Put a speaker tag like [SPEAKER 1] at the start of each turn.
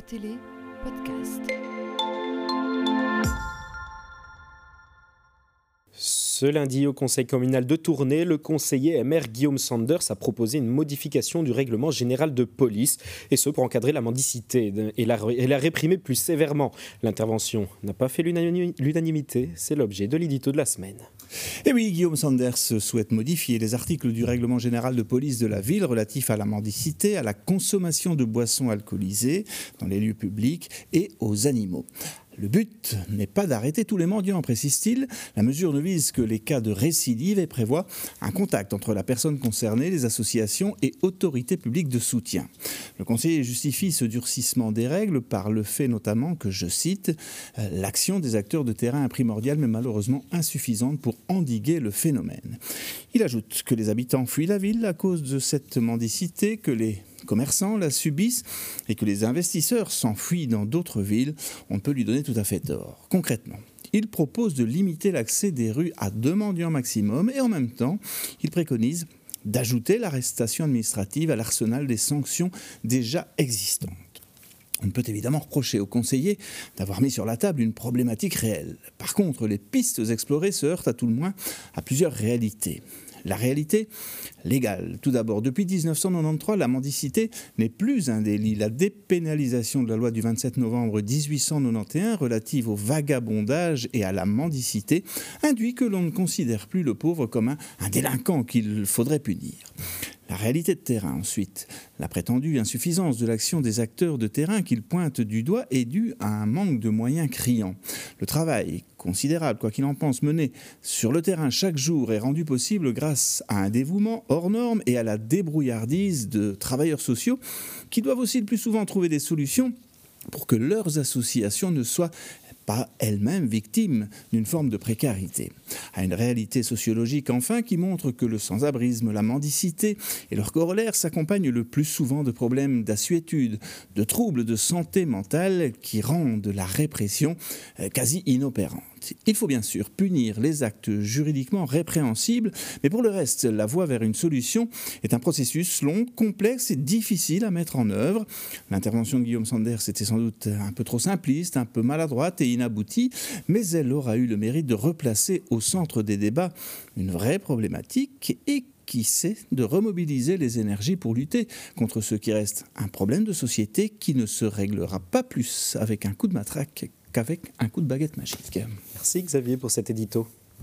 [SPEAKER 1] Télé podcast.
[SPEAKER 2] Ce lundi, au conseil communal de Tournai, le conseiller maire Guillaume Sanders a proposé une modification du règlement général de police, et ce pour encadrer la mendicité et la, et la réprimer plus sévèrement. L'intervention n'a pas fait l'unanimité, c'est l'objet de l'édito de la semaine.
[SPEAKER 3] Et oui, Guillaume Sanders souhaite modifier les articles du règlement général de police de la ville relatifs à la mendicité, à la consommation de boissons alcoolisées dans les lieux publics et aux animaux. Le but n'est pas d'arrêter tous les mendiants, précise-t-il. La mesure ne vise que les cas de récidive et prévoit un contact entre la personne concernée, les associations et autorités publiques de soutien. Le conseiller justifie ce durcissement des règles par le fait notamment que, je cite, l'action des acteurs de terrain est primordiale mais malheureusement insuffisante pour endiguer le phénomène. Il ajoute que les habitants fuient la ville à cause de cette mendicité, que les commerçants la subissent et que les investisseurs s'enfuient dans d'autres villes, on peut lui donner tout à fait tort. Concrètement, il propose de limiter l'accès des rues à deux mendiants maximum et en même temps, il préconise d'ajouter l'arrestation administrative à l'arsenal des sanctions déjà existantes. On peut évidemment reprocher aux conseillers d'avoir mis sur la table une problématique réelle. Par contre, les pistes explorées se heurtent à tout le moins à plusieurs réalités. La réalité légale. Tout d'abord, depuis 1993, la mendicité n'est plus un délit. La dépénalisation de la loi du 27 novembre 1891 relative au vagabondage et à la mendicité induit que l'on ne considère plus le pauvre comme un, un délinquant qu'il faudrait punir. La réalité de terrain, ensuite. La prétendue insuffisance de l'action des acteurs de terrain qu'ils pointent du doigt est due à un manque de moyens criants. Le travail considérable, quoi qu'il en pense, mené sur le terrain chaque jour est rendu possible grâce à un dévouement hors norme et à la débrouillardise de travailleurs sociaux qui doivent aussi le plus souvent trouver des solutions pour que leurs associations ne soient pas elles-mêmes victimes d'une forme de précarité. À une réalité sociologique enfin qui montre que le sans-abrisme, la mendicité et leurs corollaires s'accompagnent le plus souvent de problèmes d'assuétude, de troubles de santé mentale qui rendent la répression euh, quasi inopérante. Il faut bien sûr punir les actes juridiquement répréhensibles, mais pour le reste, la voie vers une solution est un processus long, complexe et difficile à mettre en œuvre. L'intervention de Guillaume Sanders était sans doute un peu trop simpliste, un peu maladroite et inaboutie, mais elle aura eu le mérite de replacer au centre des débats une vraie problématique et qui sait de remobiliser les énergies pour lutter contre ce qui reste un problème de société qui ne se réglera pas plus avec un coup de matraque qu'avec un coup de baguette magique.
[SPEAKER 2] Merci Xavier pour cet édito.